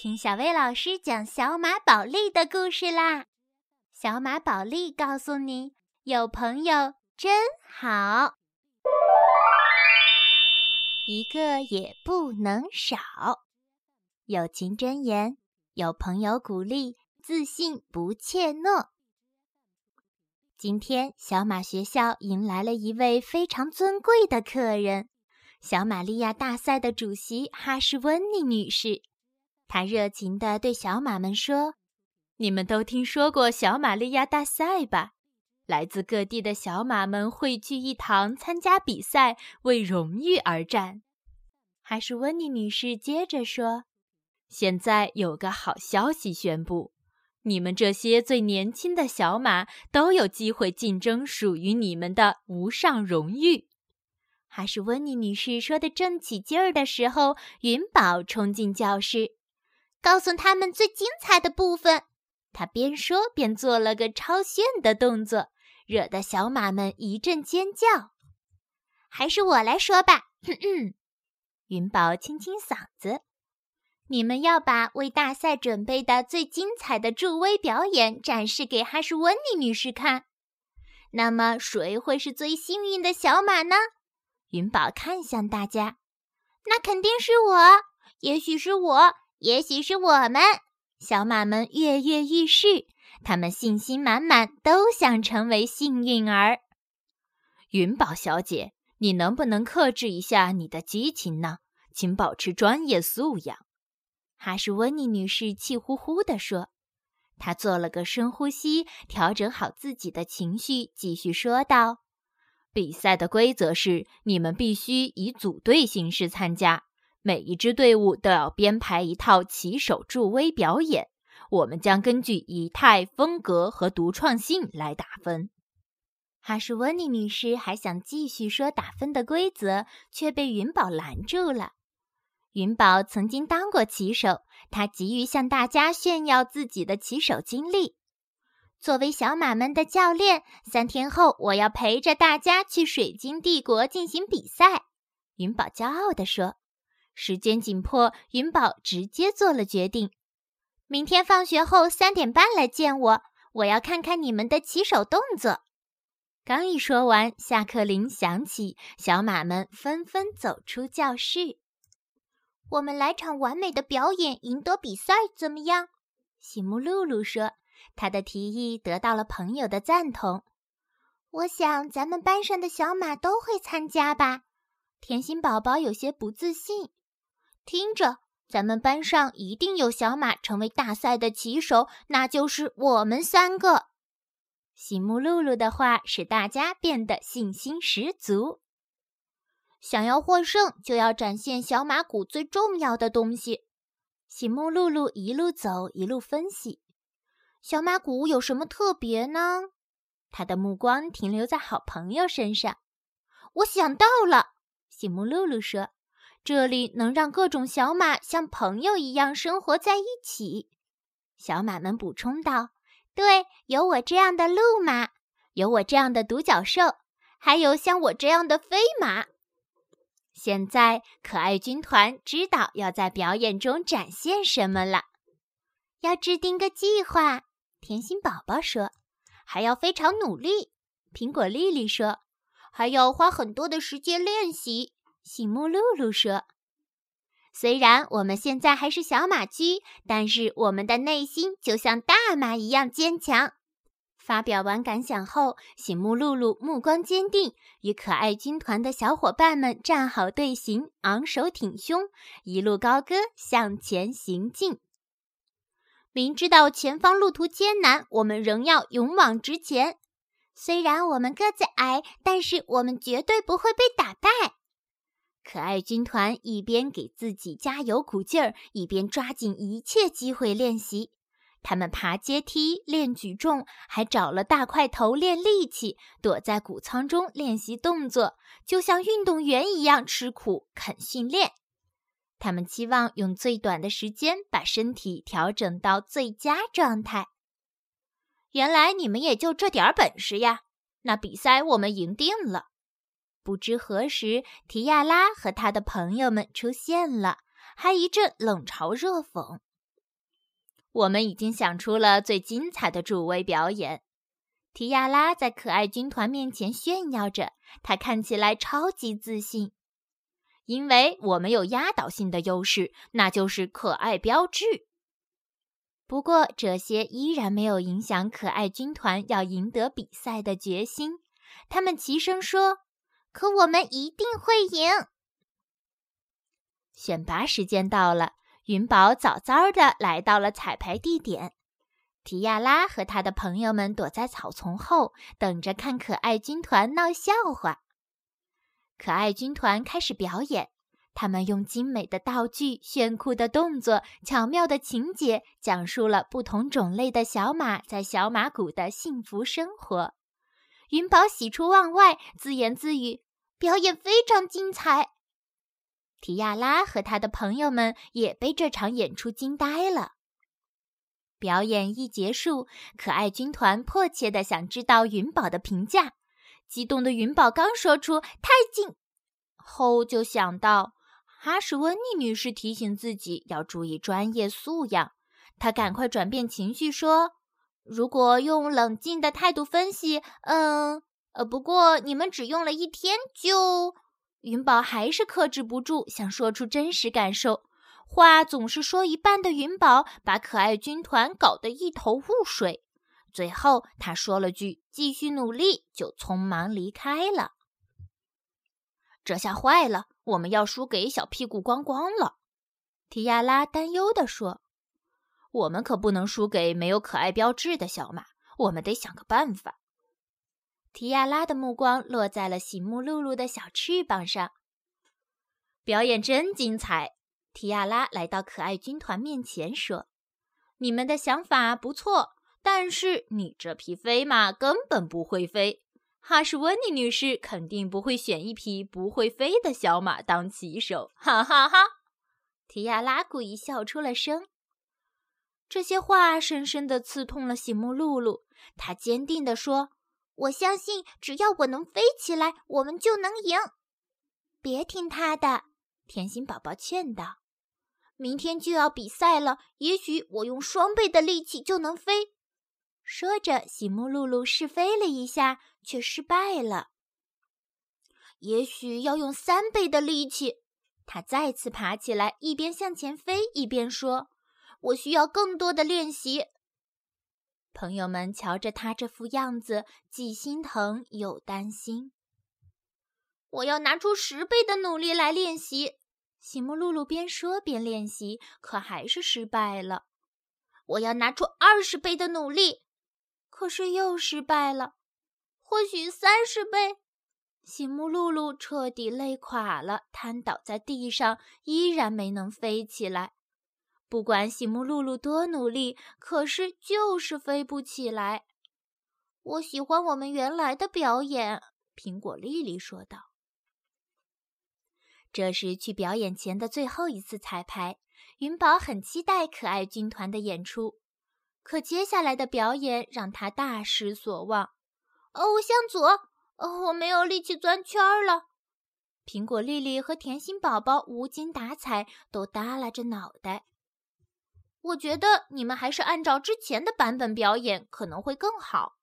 听小薇老师讲小马宝莉的故事啦！小马宝莉告诉你，有朋友真好，一个也不能少。友情箴言：有朋友鼓励，自信不怯懦。今天，小马学校迎来了一位非常尊贵的客人——小玛利亚大赛的主席哈什温妮女士。他热情地对小马们说：“你们都听说过小玛利亚大赛吧？来自各地的小马们汇聚一堂参加比赛，为荣誉而战。”还是温妮女士接着说：“现在有个好消息宣布，你们这些最年轻的小马都有机会竞争属于你们的无上荣誉。”还是温妮女士说的正起劲儿的时候，云宝冲进教室。告诉他们最精彩的部分。他边说边做了个超炫的动作，惹得小马们一阵尖叫。还是我来说吧，云宝清清嗓子：“你们要把为大赛准备的最精彩的助威表演展示给哈什温妮女士看。那么，谁会是最幸运的小马呢？”云宝看向大家：“那肯定是我，也许是我。”也许是我们小马们跃跃欲试，他们信心满满，都想成为幸运儿。云宝小姐，你能不能克制一下你的激情呢？请保持专业素养。哈什温妮女士气呼呼地说。她做了个深呼吸，调整好自己的情绪，继续说道：“比赛的规则是，你们必须以组队形式参加。”每一支队伍都要编排一套骑手助威表演，我们将根据仪态、风格和独创性来打分。哈什温妮女士还想继续说打分的规则，却被云宝拦住了。云宝曾经当过骑手，他急于向大家炫耀自己的骑手经历。作为小马们的教练，三天后我要陪着大家去水晶帝国进行比赛。云宝骄傲地说。时间紧迫，云宝直接做了决定：明天放学后三点半来见我，我要看看你们的起手动作。刚一说完，下课铃响起，小马们纷纷走出教室。我们来场完美的表演，赢得比赛，怎么样？喜木露露说，他的提议得到了朋友的赞同。我想咱们班上的小马都会参加吧。甜心宝宝有些不自信。听着，咱们班上一定有小马成为大赛的骑手，那就是我们三个。喜木露露的话使大家变得信心十足。想要获胜，就要展现小马谷最重要的东西。喜木露露一路走一路分析，小马谷有什么特别呢？他的目光停留在好朋友身上。我想到了，喜木露露说。这里能让各种小马像朋友一样生活在一起。小马们补充道：“对，有我这样的鹿马，有我这样的独角兽，还有像我这样的飞马。”现在，可爱军团知道要在表演中展现什么了。要制定个计划，甜心宝宝说：“还要非常努力。”苹果丽丽说：“还要花很多的时间练习。”醒目露露说：“虽然我们现在还是小马驹，但是我们的内心就像大马一样坚强。”发表完感想后，醒目露露目光坚定，与可爱军团的小伙伴们站好队形，昂首挺胸，一路高歌向前行进。明知道前方路途艰难，我们仍要勇往直前。虽然我们个子矮，但是我们绝对不会被打败。可爱军团一边给自己加油鼓劲儿，一边抓紧一切机会练习。他们爬阶梯、练举重，还找了大块头练力气，躲在谷仓中练习动作，就像运动员一样吃苦肯训练。他们期望用最短的时间把身体调整到最佳状态。原来你们也就这点本事呀！那比赛我们赢定了。不知何时，提亚拉和他的朋友们出现了，还一阵冷嘲热讽。我们已经想出了最精彩的助威表演。提亚拉在可爱军团面前炫耀着，她看起来超级自信，因为我们有压倒性的优势，那就是可爱标志。不过，这些依然没有影响可爱军团要赢得比赛的决心。他们齐声说：“可我们一定会赢！”选拔时间到了，云宝早早的来到了彩排地点。提亚拉和他的朋友们躲在草丛后，等着看可爱军团闹笑话。可爱军团开始表演，他们用精美的道具、炫酷的动作、巧妙的情节，讲述了不同种类的小马在小马谷的幸福生活。云宝喜出望外，自言自语：“表演非常精彩。”提亚拉和他的朋友们也被这场演出惊呆了。表演一结束，可爱军团迫切地想知道云宝的评价。激动的云宝刚说出“太近”，后就想到哈什温妮女士提醒自己要注意专业素养。他赶快转变情绪说：“如果用冷静的态度分析，嗯，呃，不过你们只用了一天就……”云宝还是克制不住想说出真实感受。话总是说一半的云宝，把可爱军团搞得一头雾水。最后，他说了句“继续努力”，就匆忙离开了。这下坏了，我们要输给小屁股光光了。提亚拉担忧地说：“我们可不能输给没有可爱标志的小马，我们得想个办法。”提亚拉的目光落在了醒目露露的小翅膀上。表演真精彩。提亚拉来到可爱军团面前说：“你们的想法不错，但是你这匹飞马根本不会飞。哈什温妮女士肯定不会选一匹不会飞的小马当骑手。”哈哈哈！提亚拉故意笑出了声。这些话深深地刺痛了喜木露露。她坚定地说：“我相信，只要我能飞起来，我们就能赢。”别听他的，甜心宝宝劝道。明天就要比赛了，也许我用双倍的力气就能飞。说着，喜木露露试飞了一下，却失败了。也许要用三倍的力气。他再次爬起来，一边向前飞，一边说：“我需要更多的练习。”朋友们瞧着他这副样子，既心疼又担心。我要拿出十倍的努力来练习。喜木露露边说边练习，可还是失败了。我要拿出二十倍的努力，可是又失败了。或许三十倍。喜木露露彻底累垮了，瘫倒在地上，依然没能飞起来。不管喜木露露多努力，可是就是飞不起来。我喜欢我们原来的表演，苹果丽丽说道。这是去表演前的最后一次彩排，云宝很期待可爱军团的演出。可接下来的表演让他大失所望。哦，向左，哦，我没有力气钻圈了。苹果丽丽和甜心宝宝无精打采，都耷拉着脑袋。我觉得你们还是按照之前的版本表演可能会更好。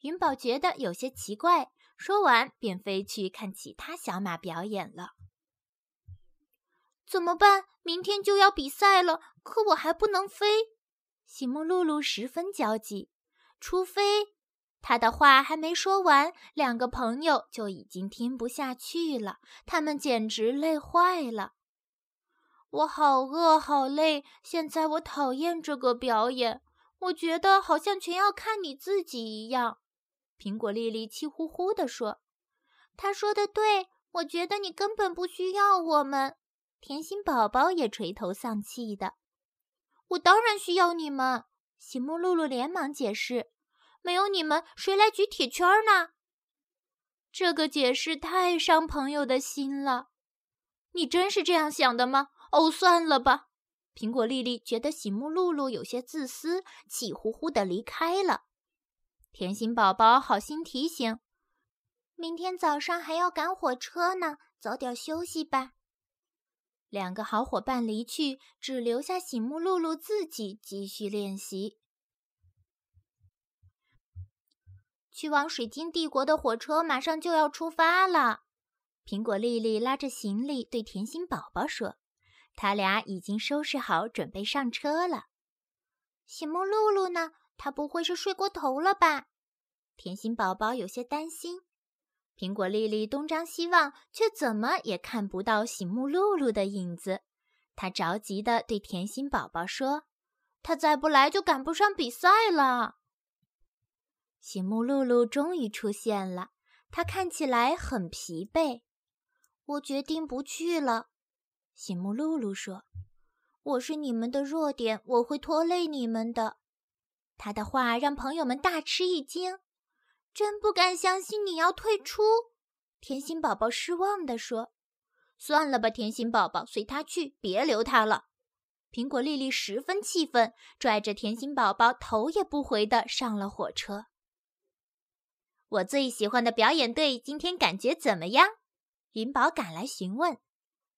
云宝觉得有些奇怪，说完便飞去看其他小马表演了。怎么办？明天就要比赛了，可我还不能飞。喜木露露十分焦急。除非……他的话还没说完，两个朋友就已经听不下去了。他们简直累坏了。我好饿，好累。现在我讨厌这个表演。我觉得好像全要看你自己一样。苹果丽丽气呼呼地说：“他说的对，我觉得你根本不需要我们。”甜心宝宝也垂头丧气的。我当然需要你们，喜木露露连忙解释。没有你们，谁来举铁圈呢？这个解释太伤朋友的心了。你真是这样想的吗？哦，算了吧。苹果丽丽觉得醒目露露有些自私，气呼呼的离开了。甜心宝宝好心提醒：明天早上还要赶火车呢，早点休息吧。两个好伙伴离去，只留下醒目露露自己继续练习。去往水晶帝国的火车马上就要出发了。苹果丽丽拉着行李对甜心宝宝说：“他俩已经收拾好，准备上车了。”醒目露露呢？她不会是睡过头了吧？甜心宝宝有些担心。苹果丽丽东张西望，却怎么也看不到醒目露露的影子。她着急地对甜心宝宝说：“她再不来就赶不上比赛了。”醒目露露终于出现了，她看起来很疲惫。我决定不去了，醒目露露说：“我是你们的弱点，我会拖累你们的。”他的话让朋友们大吃一惊。真不敢相信你要退出，甜心宝宝失望地说：“算了吧，甜心宝宝，随他去，别留他了。”苹果丽丽十分气愤，拽着甜心宝宝头也不回地上了火车。我最喜欢的表演队今天感觉怎么样？云宝赶来询问。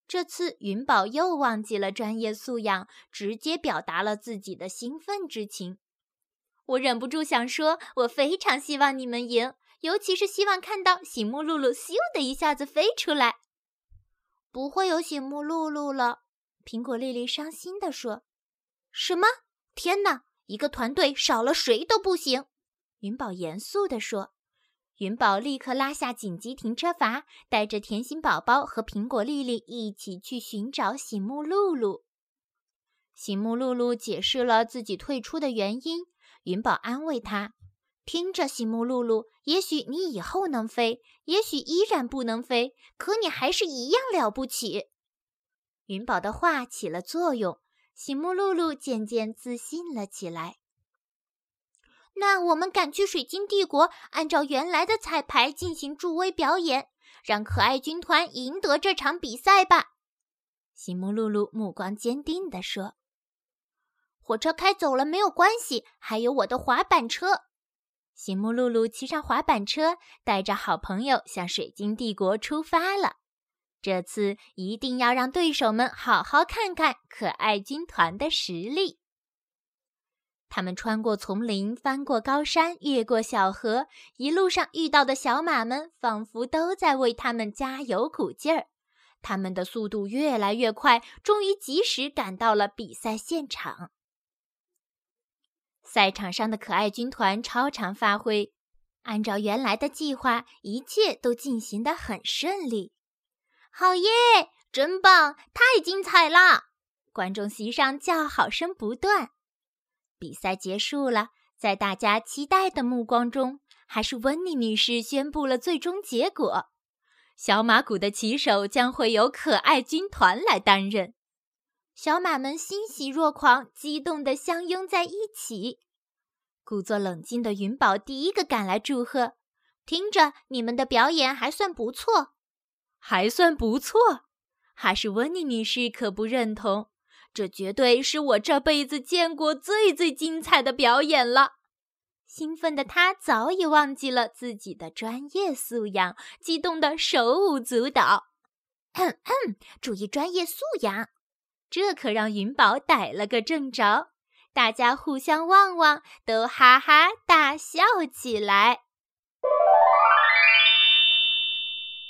这次云宝又忘记了专业素养，直接表达了自己的兴奋之情。我忍不住想说，我非常希望你们赢，尤其是希望看到醒目露露咻的一下子飞出来。不会有醒目露露了，苹果丽丽伤心地说。什么？天哪！一个团队少了谁都不行。云宝严肃地说。云宝立刻拉下紧急停车阀，带着甜心宝宝和苹果丽丽一起去寻找醒目露露。醒目露露解释了自己退出的原因。云宝安慰他：“听着，醒目露露，也许你以后能飞，也许依然不能飞，可你还是一样了不起。”云宝的话起了作用，醒目露露渐渐自信了起来。那我们赶去水晶帝国，按照原来的彩排进行助威表演，让可爱军团赢得这场比赛吧。”醒目露露目光坚定地说。火车开走了没有关系，还有我的滑板车。醒目露露骑上滑板车，带着好朋友向水晶帝国出发了。这次一定要让对手们好好看看可爱军团的实力。他们穿过丛林，翻过高山，越过小河，一路上遇到的小马们仿佛都在为他们加油鼓劲儿。他们的速度越来越快，终于及时赶到了比赛现场。赛场上的可爱军团超常发挥，按照原来的计划，一切都进行得很顺利。好耶，真棒，太精彩了！观众席上叫好声不断。比赛结束了，在大家期待的目光中，还是温妮女士宣布了最终结果：小马谷的骑手将会由可爱军团来担任。小马们欣喜若狂，激动地相拥在一起。故作冷静的云宝第一个赶来祝贺，听着，你们的表演还算不错，还算不错。哈是温妮女士可不认同，这绝对是我这辈子见过最最精彩的表演了。兴奋的他早已忘记了自己的专业素养，激动的手舞足蹈。注意专业素养，这可让云宝逮了个正着。大家互相望望，都哈哈大笑起来。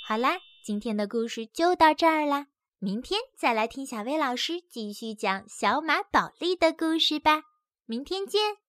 好啦，今天的故事就到这儿啦，明天再来听小薇老师继续讲小马宝莉的故事吧。明天见。